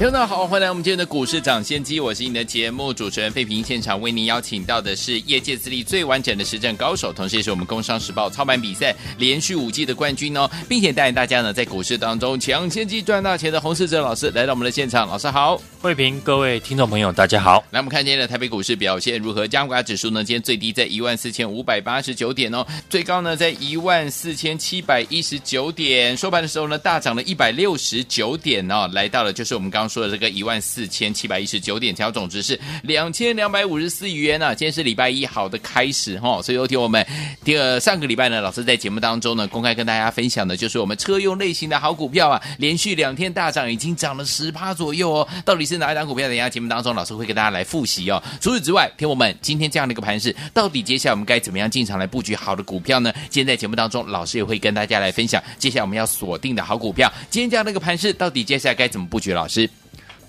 听众好，欢迎来我们今天的股市抢先机，我是你的节目主持人费平。现场为您邀请到的是业界资历最完整的实战高手，同时也是我们工商时报操盘比赛连续五季的冠军哦，并且带领大家呢在股市当中抢先机赚大钱的洪世哲老师来到我们的现场，老师好，费平，各位听众朋友大家好。来，我们看今天的台北股市表现如何？加权指数呢，今天最低在一万四千五百八十九点哦，最高呢在一万四千七百一十九点，收盘的时候呢大涨了一百六十九点哦，来到了就是我们刚说的这个一万四千七百一十九点，成交总值是两千两百五十四亿元呢、啊。今天是礼拜一，好的开始哈、哦。所以有听我们第二上个礼拜呢，老师在节目当中呢，公开跟大家分享的就是我们车用类型的好股票啊，连续两天大涨，已经涨了十趴左右哦。到底是哪一档股票？等一下节目当中，老师会给大家来复习哦。除此之外，听我们今天这样的一个盘势，到底接下来我们该怎么样进场来布局好的股票呢？今天在节目当中，老师也会跟大家来分享接下来我们要锁定的好股票。今天这样的一个盘势，到底接下来该怎么布局？老师？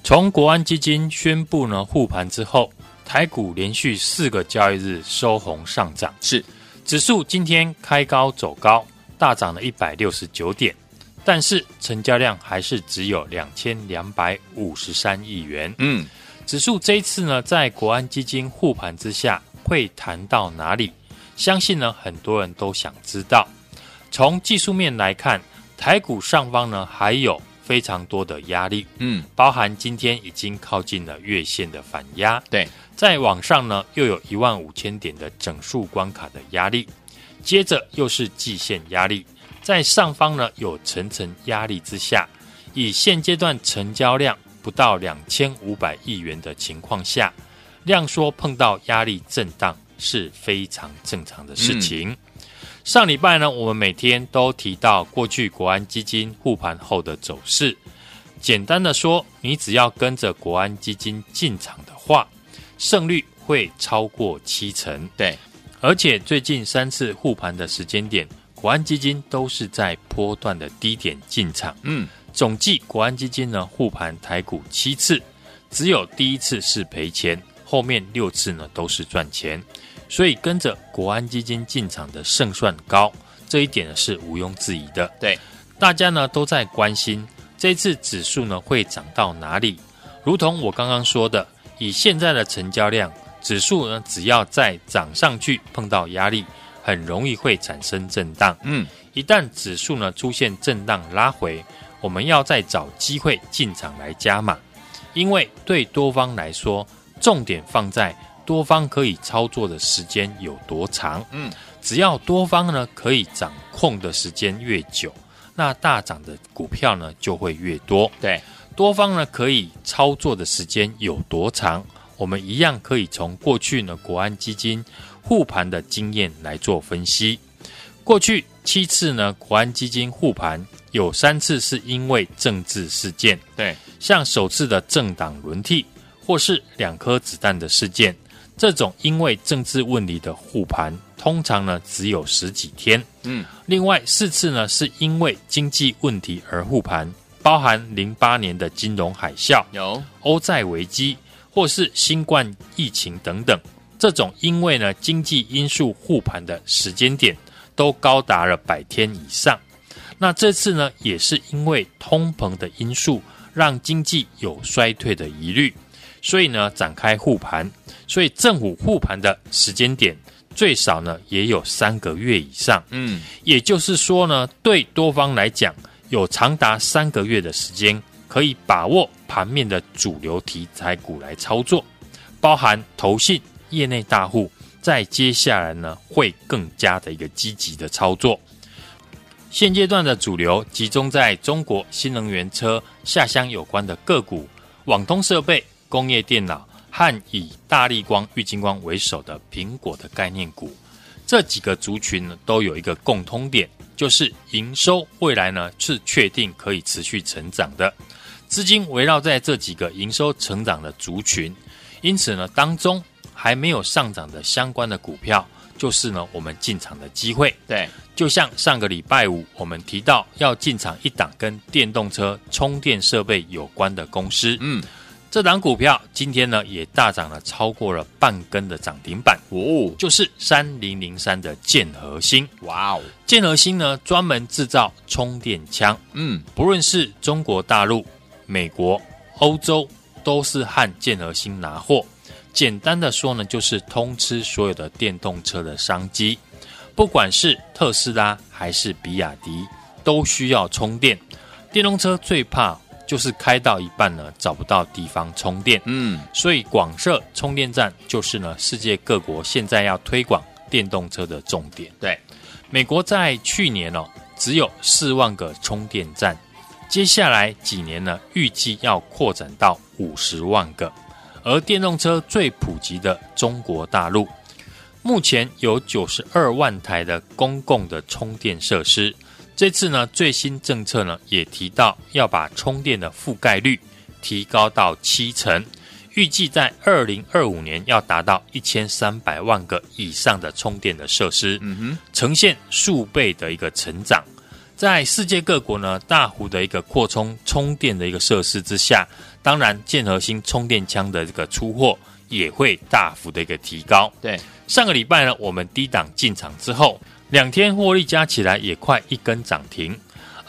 从国安基金宣布呢护盘之后，台股连续四个交易日收红上涨，是指数今天开高走高，大涨了一百六十九点，但是成交量还是只有两千两百五十三亿元。嗯，指数这一次呢，在国安基金护盘之下，会谈到哪里？相信呢很多人都想知道。从技术面来看，台股上方呢还有。非常多的压力，嗯，包含今天已经靠近了月线的反压，对，再往上呢又有一万五千点的整数关卡的压力，接着又是季线压力，在上方呢有层层压力之下，以现阶段成交量不到两千五百亿元的情况下，量缩碰到压力震荡是非常正常的事情。嗯上礼拜呢，我们每天都提到过去国安基金护盘后的走势。简单的说，你只要跟着国安基金进场的话，胜率会超过七成。对，而且最近三次护盘的时间点，国安基金都是在波段的低点进场。嗯，总计国安基金呢护盘台股七次，只有第一次是赔钱，后面六次呢都是赚钱。所以跟着国安基金进场的胜算高，这一点呢是毋庸置疑的。对，大家呢都在关心这次指数呢会涨到哪里。如同我刚刚说的，以现在的成交量，指数呢只要再涨上去碰到压力，很容易会产生震荡。嗯，一旦指数呢出现震荡拉回，我们要再找机会进场来加码，因为对多方来说，重点放在。多方可以操作的时间有多长？嗯，只要多方呢可以掌控的时间越久，那大涨的股票呢就会越多。对，多方呢可以操作的时间有多长？我们一样可以从过去呢国安基金护盘的经验来做分析。过去七次呢国安基金护盘，有三次是因为政治事件。对，像首次的政党轮替，或是两颗子弹的事件。这种因为政治问题的护盘，通常呢只有十几天。嗯，另外四次呢是因为经济问题而护盘，包含零八年的金融海啸、有欧债危机或是新冠疫情等等。这种因为呢经济因素护盘的时间点都高达了百天以上。那这次呢也是因为通膨的因素，让经济有衰退的疑虑。所以呢，展开护盘，所以政府护盘的时间点最少呢也有三个月以上。嗯，也就是说呢，对多方来讲，有长达三个月的时间可以把握盘面的主流题材股来操作，包含投信、业内大户，在接下来呢会更加的一个积极的操作。现阶段的主流集中在中国新能源车下乡有关的个股，网通设备。工业电脑和以大力光、玉晶光为首的苹果的概念股，这几个族群呢都有一个共通点，就是营收未来呢是确定可以持续成长的，资金围绕在这几个营收成长的族群，因此呢当中还没有上涨的相关的股票，就是呢我们进场的机会。对，就像上个礼拜五我们提到要进场一档跟电动车充电设备有关的公司，嗯。这档股票今天呢也大涨了超过了半根的涨停板哦，就是三零零三的剑核心。哇哦，剑核心呢专门制造充电枪，嗯，不论是中国大陆、美国、欧洲，都是和剑核心拿货。简单的说呢，就是通吃所有的电动车的商机，不管是特斯拉还是比亚迪，都需要充电。电动车最怕。就是开到一半呢，找不到地方充电。嗯，所以广设充电站就是呢，世界各国现在要推广电动车的重点。对，美国在去年哦，只有四万个充电站，接下来几年呢，预计要扩展到五十万个。而电动车最普及的中国大陆，目前有九十二万台的公共的充电设施。这次呢，最新政策呢也提到要把充电的覆盖率提高到七成，预计在二零二五年要达到一千三百万个以上的充电的设施，嗯哼，呈现数倍的一个成长。在世界各国呢大幅的一个扩充充电的一个设施之下，当然建核心充电枪的这个出货也会大幅的一个提高。对，上个礼拜呢，我们低档进场之后。两天获利加起来也快一根涨停，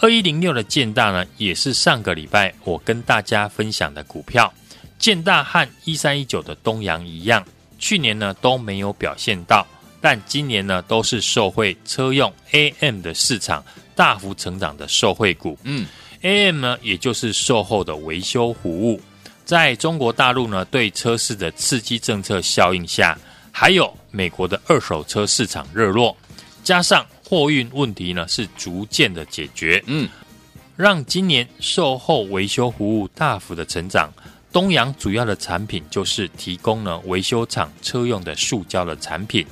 二一零六的建大呢，也是上个礼拜我跟大家分享的股票。建大和一三一九的东阳一样，去年呢都没有表现到，但今年呢都是受惠车用 AM 的市场大幅成长的受惠股。嗯，AM 呢也就是售后的维修服务，在中国大陆呢对车市的刺激政策效应下，还有美国的二手车市场热络。加上货运问题呢，是逐渐的解决，嗯，让今年售后维修服务大幅的成长。东阳主要的产品就是提供呢维修厂车用的塑胶的产品，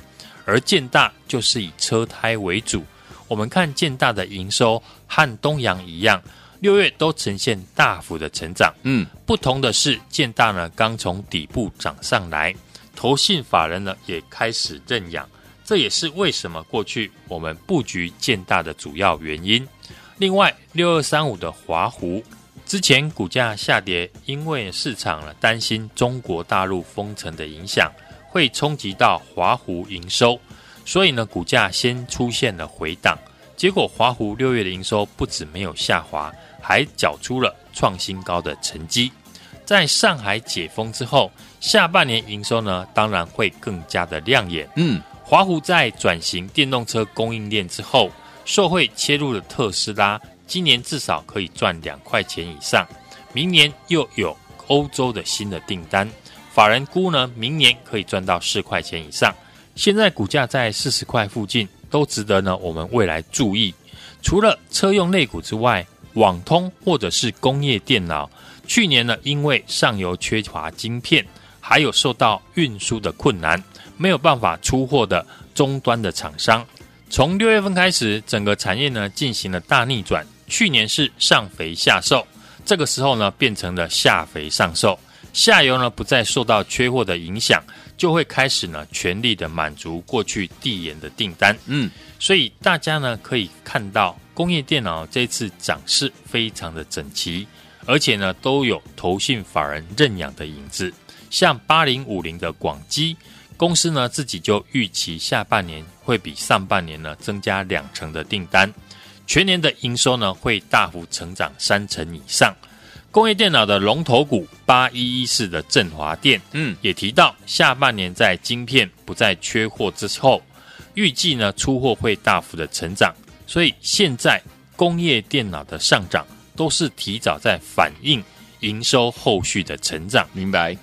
而建大就是以车胎为主。我们看建大的营收和东阳一样，六月都呈现大幅的成长，嗯，不同的是建大呢刚从底部涨上来，投信法人呢也开始认养。这也是为什么过去我们布局建大的主要原因。另外，六二三五的华湖之前股价下跌，因为市场呢担心中国大陆封城的影响会冲击到华湖营收，所以呢股价先出现了回档。结果华湖六月的营收不止没有下滑，还缴出了创新高的成绩。在上海解封之后，下半年营收呢当然会更加的亮眼。嗯。华湖在转型电动车供应链之后，受惠切入了特斯拉，今年至少可以赚两块钱以上。明年又有欧洲的新的订单，法人估呢，明年可以赚到四块钱以上。现在股价在四十块附近，都值得呢我们未来注意。除了车用类股之外，网通或者是工业电脑，去年呢因为上游缺乏晶片，还有受到运输的困难。没有办法出货的终端的厂商，从六月份开始，整个产业呢进行了大逆转。去年是上肥下瘦，这个时候呢变成了下肥上瘦，下游呢不再受到缺货的影响，就会开始呢全力的满足过去递延的订单。嗯，所以大家呢可以看到，工业电脑这次涨势非常的整齐，而且呢都有投信法人认养的影子，像八零五零的广基。公司呢自己就预期下半年会比上半年呢增加两成的订单，全年的营收呢会大幅成长三成以上。工业电脑的龙头股八一一四的振华电，嗯，也提到下半年在晶片不再缺货之后，预计呢出货会大幅的成长。所以现在工业电脑的上涨都是提早在反映营收后续的成长。明白？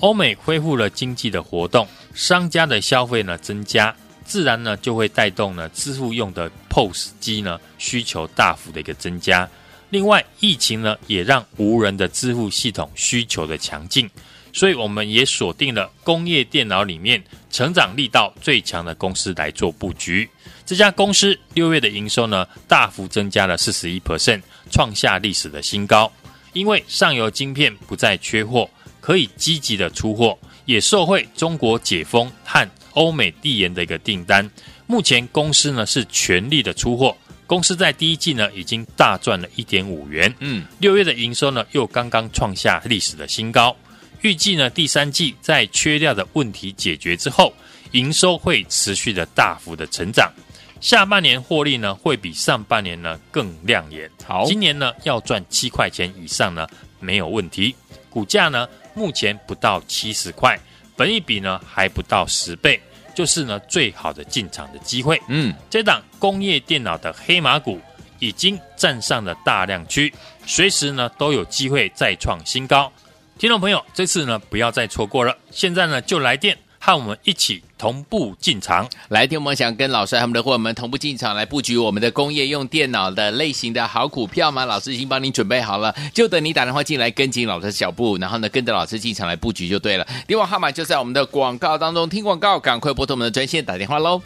欧美恢复了经济的活动。商家的消费呢增加，自然呢就会带动呢支付用的 POS 机呢需求大幅的一个增加。另外，疫情呢也让无人的支付系统需求的强劲，所以我们也锁定了工业电脑里面成长力道最强的公司来做布局。这家公司六月的营收呢大幅增加了四十一 percent，创下历史的新高。因为上游晶片不再缺货，可以积极的出货。也受惠中国解封和欧美递延的一个订单。目前公司呢是全力的出货。公司在第一季呢已经大赚了一点五元。嗯，六月的营收呢又刚刚创下历史的新高。预计呢第三季在缺料的问题解决之后，营收会持续的大幅的成长。下半年获利呢会比上半年呢更亮眼。好，今年呢要赚七块钱以上呢没有问题。股价呢目前不到七十块，本一比呢还不到十倍。就是呢，最好的进场的机会。嗯，这档工业电脑的黑马股已经站上了大量区，随时呢都有机会再创新高。听众朋友，这次呢不要再错过了，现在呢就来电。和我们一起同步进场，来听我们想跟老师他们的伙伴们同步进场来布局我们的工业用电脑的类型的好股票吗？老师已经帮您准备好了，就等你打电话进来跟紧老师的脚步，然后呢跟着老师进场来布局就对了。电话号码就在我们的广告当中，听广告赶快拨通我们的专线打电话喽。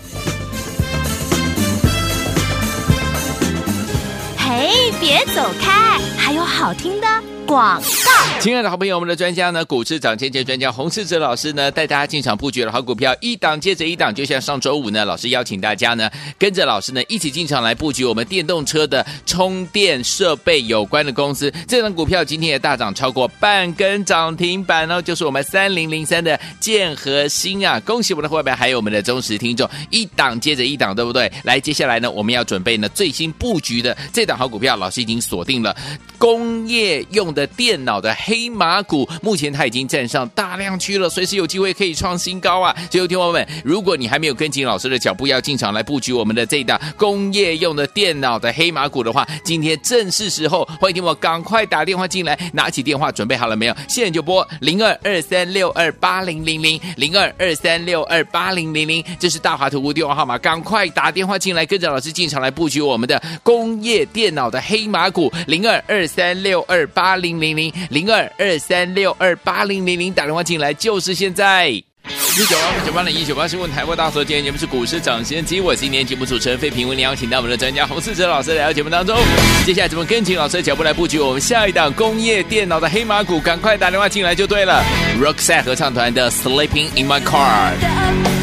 嘿，别走开，还有好听的。广告，亲爱的好朋友，我们的专家呢，股市涨跌跌专家洪世哲老师呢，带大家进场布局的好股票，一档接着一档，就像上周五呢，老师邀请大家呢，跟着老师呢一起进场来布局我们电动车的充电设备有关的公司，这档股票今天也大涨超过半根涨停板哦，就是我们三零零三的建和兴啊，恭喜我们的伙伴，还有我们的忠实听众，一档接着一档，对不对？来，接下来呢，我们要准备呢最新布局的这档好股票，老师已经锁定了工业用的。电脑的黑马股，目前它已经站上大量区了，随时有机会可以创新高啊！所以，听友们，如果你还没有跟紧老师的脚步，要进场来布局我们的这档工业用的电脑的黑马股的话，今天正是时候，欢迎听我赶快打电话进来，拿起电话准备好了没有？现在就拨零二二三六二八零零零零二二三六二八零零零，这是大华图电话号码，赶快打电话进来，跟着老师进场来布局我们的工业电脑的黑马股零二二三六二八零。零零零二二三六二八零零零，打电话进来就是现在。一九八九八零一九八新闻台播大所，今天节目是股市涨先机，我是今天节目主持人费平，为您邀请到我们的专家洪世哲老师来到节目当中。接下来怎么跟紧老师的脚步来布局我们下一档工业电脑的黑马股？赶快打电话进来就对了。Roxette 合唱团的 Sleeping in My Car。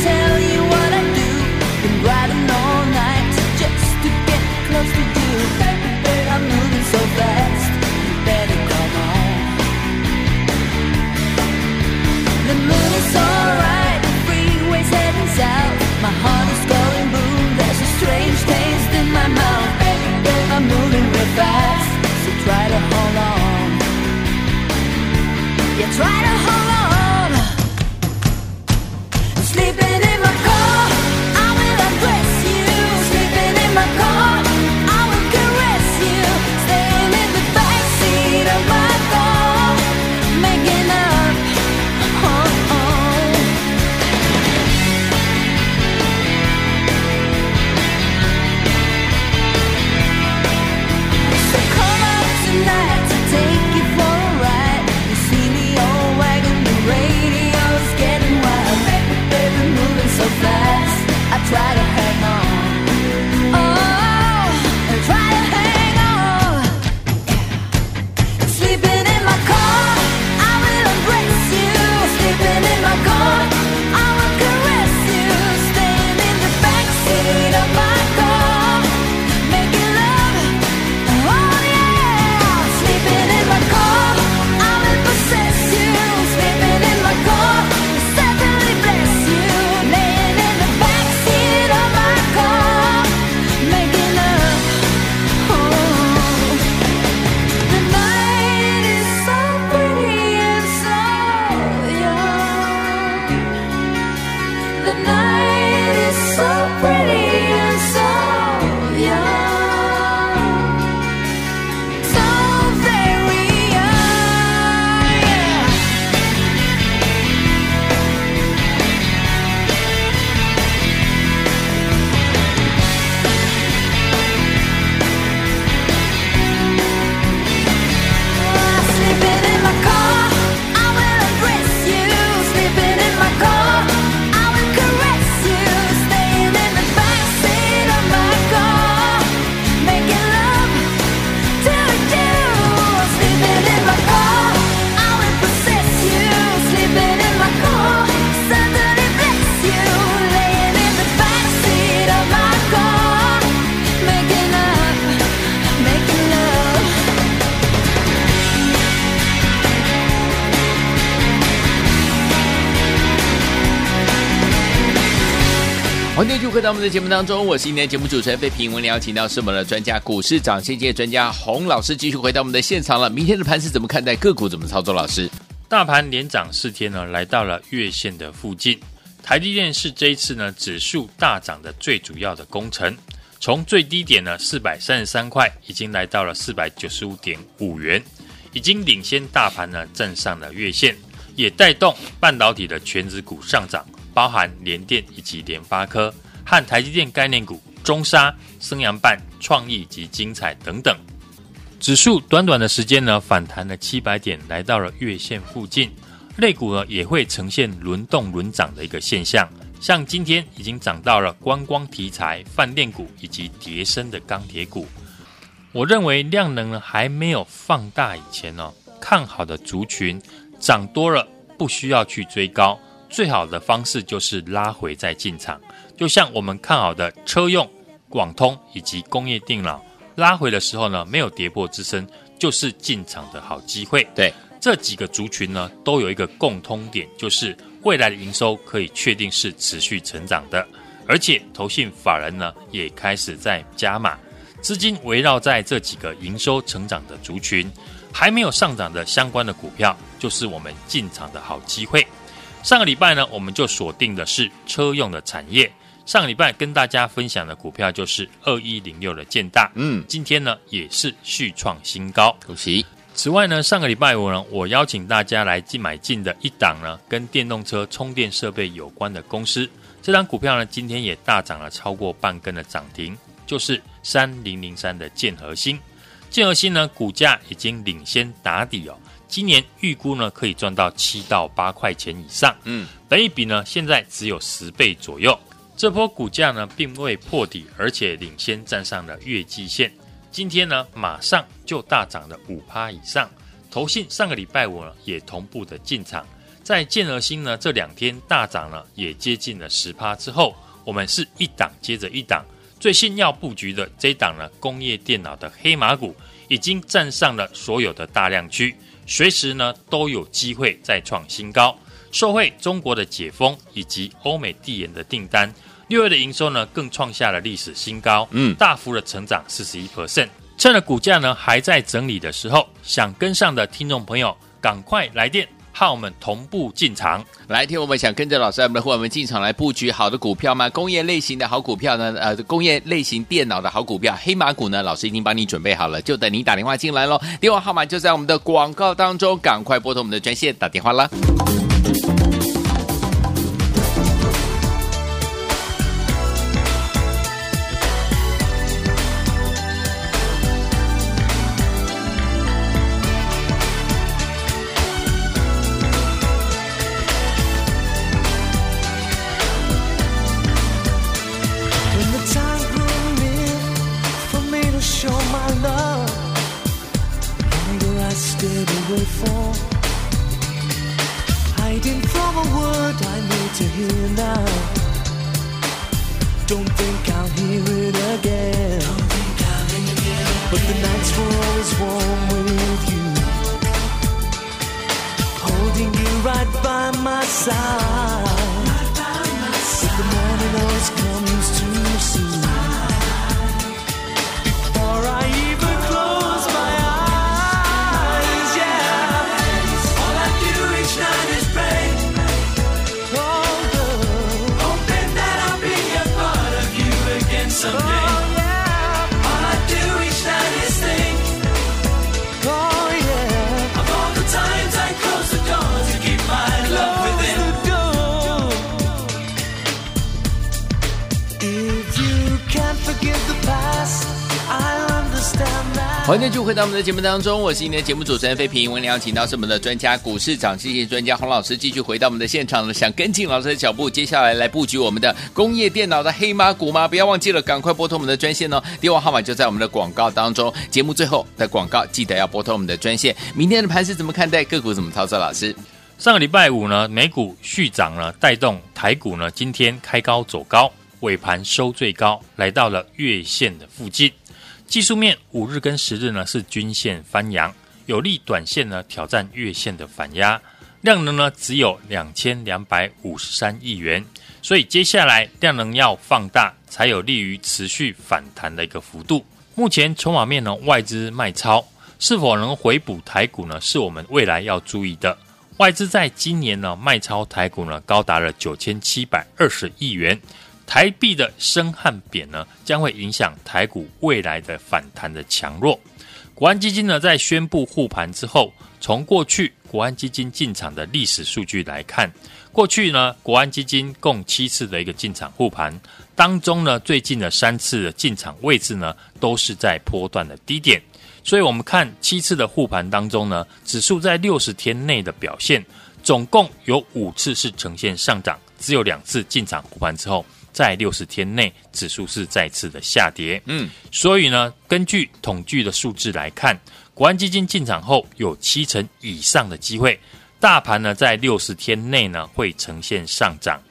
到我们的节目当中，我是今天节目主持人费平。我们邀请到是我们的专家股市涨先机专家洪老师，继续回到我们的现场了。明天的盘是怎么看待？个股怎么操作？老师，大盘连涨四天呢，来到了月线的附近。台积电是这一次呢指数大涨的最主要的功臣，从最低点呢四百三十三块，已经来到了四百九十五点五元，已经领先大盘呢站上了月线，也带动半导体的全指股上涨。包含联电以及联发科和台积电概念股中沙、升阳半、创意及精彩等等，指数短短的时间呢反弹了七百点，来到了月线附近。类股呢也会呈现轮动轮涨的一个现象，像今天已经涨到了观光题材、饭店股以及叠升的钢铁股。我认为量能呢还没有放大以前呢，看好的族群涨多了不需要去追高。最好的方式就是拉回再进场，就像我们看好的车用、广通以及工业电脑拉回的时候呢，没有跌破支撑，就是进场的好机会。对，这几个族群呢，都有一个共通点，就是未来的营收可以确定是持续成长的，而且投信法人呢也开始在加码，资金围绕在这几个营收成长的族群，还没有上涨的相关的股票，就是我们进场的好机会。上个礼拜呢，我们就锁定的是车用的产业。上个礼拜跟大家分享的股票就是二一零六的建大，嗯，今天呢也是续创新高，恭喜。此外呢，上个礼拜五呢，我邀请大家来进买进的一档呢，跟电动车充电设备有关的公司，这档股票呢，今天也大涨了超过半根的涨停，就是三零零三的建和兴。建和兴呢，股价已经领先打底哦。今年预估呢，可以赚到七到八块钱以上。嗯，本益比呢，现在只有十倍左右。这波股价呢，并未破底，而且领先站上了月季线。今天呢，马上就大涨了五趴以上。投信上个礼拜五呢，也同步的进场。在建和兴呢，这两天大涨了，也接近了十趴之后，我们是一档接着一档。最新要布局的这一档呢，工业电脑的黑马股，已经站上了所有的大量区。随时呢都有机会再创新高，受惠中国的解封以及欧美递延的订单，六月的营收呢更创下了历史新高，嗯，大幅的成长四十一 percent。趁着股价呢还在整理的时候，想跟上的听众朋友赶快来电。和我们同步进场，来听我们想跟着老师我们的伙伴们进场来布局好的股票吗？工业类型的好股票呢？呃，工业类型电脑的好股票，黑马股呢？老师已经帮你准备好了，就等你打电话进来喽。电话号码就在我们的广告当中，赶快拨通我们的专线打电话啦。Thank you. Don't think I'll hear it again. Hear but the nights were always warm with you. Holding you right by my side. Right by my side. But the morning always comes too soon. 欢迎继续回到我们的节目当中，我是今天的节目主持人费平。我们邀请到是我们的专家股市长，谢谢专家洪老师继续回到我们的现场了。想跟进老师的脚步，接下来来布局我们的工业电脑的黑马股吗？不要忘记了，赶快拨通我们的专线哦。电话号码就在我们的广告当中。节目最后的广告，记得要拨通我们的专线。明天的盘是怎么看待？个股怎么操作？老师，上个礼拜五呢，美股续涨了，带动台股呢，今天开高走高，尾盘收最高，来到了月线的附近。技术面五日跟十日呢是均线翻阳，有利短线呢挑战月线的反压，量能呢只有两千两百五十三亿元，所以接下来量能要放大，才有利于持续反弹的一个幅度。目前筹码面呢，外资卖超，是否能回补台股呢？是我们未来要注意的。外资在今年呢卖超台股呢，高达了九千七百二十亿元。台币的升和贬呢，将会影响台股未来的反弹的强弱。国安基金呢，在宣布护盘之后，从过去国安基金进场的历史数据来看，过去呢，国安基金共七次的一个进场护盘当中呢，最近的三次的进场位置呢，都是在波段的低点。所以，我们看七次的护盘当中呢，指数在六十天内的表现，总共有五次是呈现上涨，只有两次进场护盘之后，在六十天内指数是再次的下跌。嗯，所以呢，根据统计的数字来看，国安基金进场后有七成以上的机会，大盘呢在六十天内呢会呈现上涨。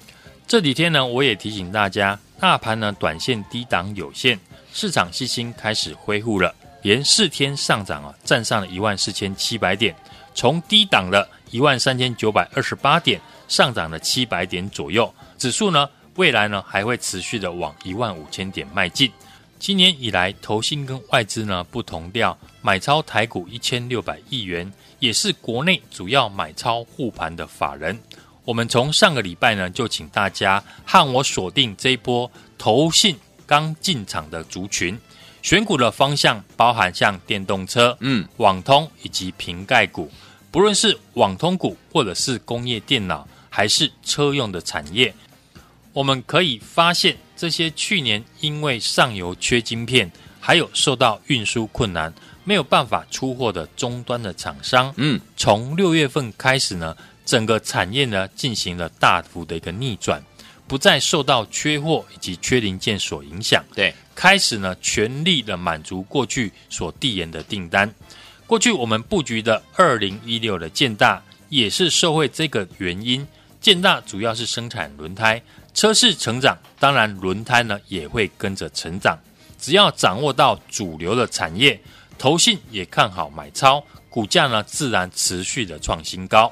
这几天呢，我也提醒大家，大盘呢短线低档有限，市场信心开始恢复了。连四天上涨啊，站上了一万四千七百点，从低档的一万三千九百二十八点上涨了七百点左右。指数呢，未来呢还会持续的往一万五千点迈进。今年以来，投信跟外资呢不同调，买超台股一千六百亿元，也是国内主要买超护盘的法人。我们从上个礼拜呢，就请大家和我锁定这一波投信刚进场的族群。选股的方向包含像电动车、嗯，网通以及瓶盖股，不论是网通股或者是工业电脑，还是车用的产业，我们可以发现这些去年因为上游缺晶片，还有受到运输困难，没有办法出货的终端的厂商，嗯，从六月份开始呢，整个产业呢进行了大幅的一个逆转。不再受到缺货以及缺零件所影响，对，开始呢全力的满足过去所递延的订单。过去我们布局的二零一六的建大也是受惠这个原因。建大主要是生产轮胎，车市成长，当然轮胎呢也会跟着成长。只要掌握到主流的产业，投信也看好买超，股价呢自然持续的创新高。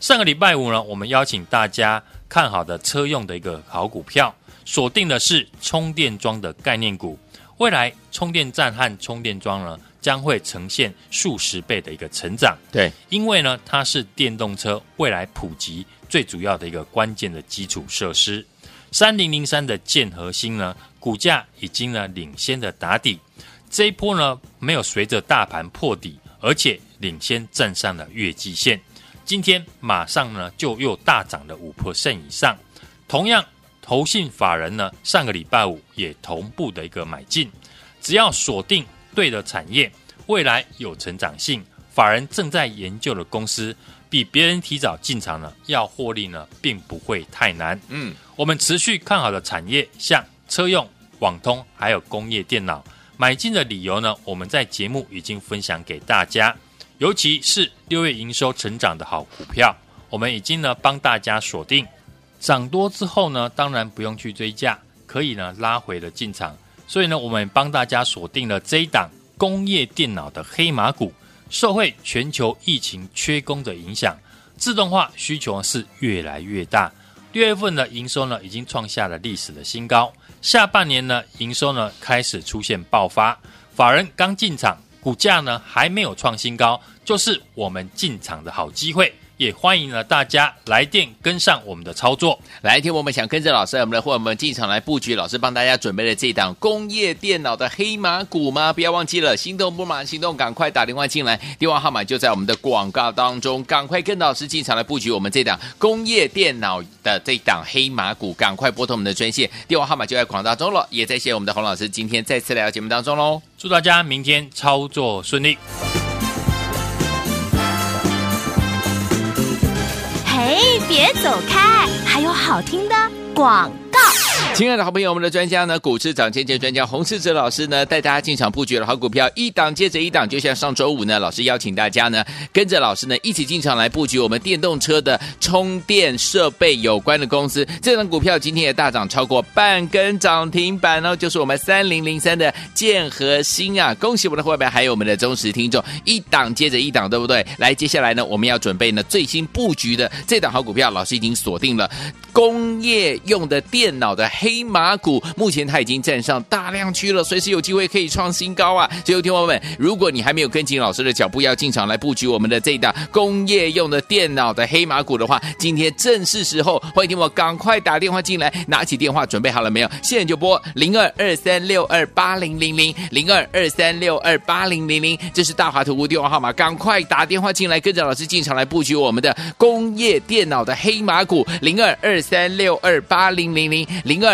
上个礼拜五呢，我们邀请大家。看好的车用的一个好股票，锁定的是充电桩的概念股。未来充电站和充电桩呢，将会呈现数十倍的一个成长。对，因为呢，它是电动车未来普及最主要的一个关键的基础设施。三零零三的建和兴呢，股价已经呢领先的打底，这一波呢没有随着大盘破底，而且领先站上了月季线。今天马上呢就又大涨了五 percent 以上，同样投信法人呢上个礼拜五也同步的一个买进，只要锁定对的产业，未来有成长性，法人正在研究的公司，比别人提早进场呢，要获利呢并不会太难。嗯，我们持续看好的产业，像车用、网通还有工业电脑，买进的理由呢，我们在节目已经分享给大家。尤其是六月营收成长的好股票，我们已经呢帮大家锁定，涨多之后呢，当然不用去追价，可以呢拉回了进场。所以呢，我们帮大家锁定了这一档工业电脑的黑马股，受惠全球疫情缺工的影响，自动化需求是越来越大。六月份的营收呢，已经创下了历史的新高，下半年呢，营收呢开始出现爆发，法人刚进场。股价呢还没有创新高，就是我们进场的好机会，也欢迎了大家来电跟上我们的操作。来听我们想跟着老师，我们的伙伴们进场来布局，老师帮大家准备了这档工业电脑的黑马股吗？不要忘记了，心动不马行动，赶快打电话进来，电话号码就在我们的广告当中，赶快跟老师进场来布局我们这档工业电脑的这档黑马股，赶快拨通我们的专线，电话号码就在广告中了。也再谢谢我们的洪老师今天再次来到节目当中喽。祝大家明天操作顺利！哎，别走开，还有好听的广。亲爱的好朋友，我们的专家呢，股市涨跌跌专家洪世哲老师呢，带大家进场布局了好股票，一档接着一档，就像上周五呢，老师邀请大家呢，跟着老师呢一起进场来布局我们电动车的充电设备有关的公司。这档股票今天也大涨超过半根涨停板哦，就是我们三零零三的建和兴啊！恭喜我们的伙伴，还有我们的忠实听众，一档接着一档，对不对？来，接下来呢，我们要准备呢最新布局的这档好股票，老师已经锁定了工业用的电脑的。黑马股目前它已经站上大量区了，随时有机会可以创新高啊！所以，听友们，如果你还没有跟紧老师的脚步，要进场来布局我们的这一档工业用的电脑的黑马股的话，今天正是时候，欢迎听我赶快打电话进来，拿起电话准备好了没有？现在就拨零二二三六二八零零零零二二三六二八零零零，这是大华投顾电话号码，赶快打电话进来，跟着老师进场来布局我们的工业电脑的黑马股零二二三六二八零零零零二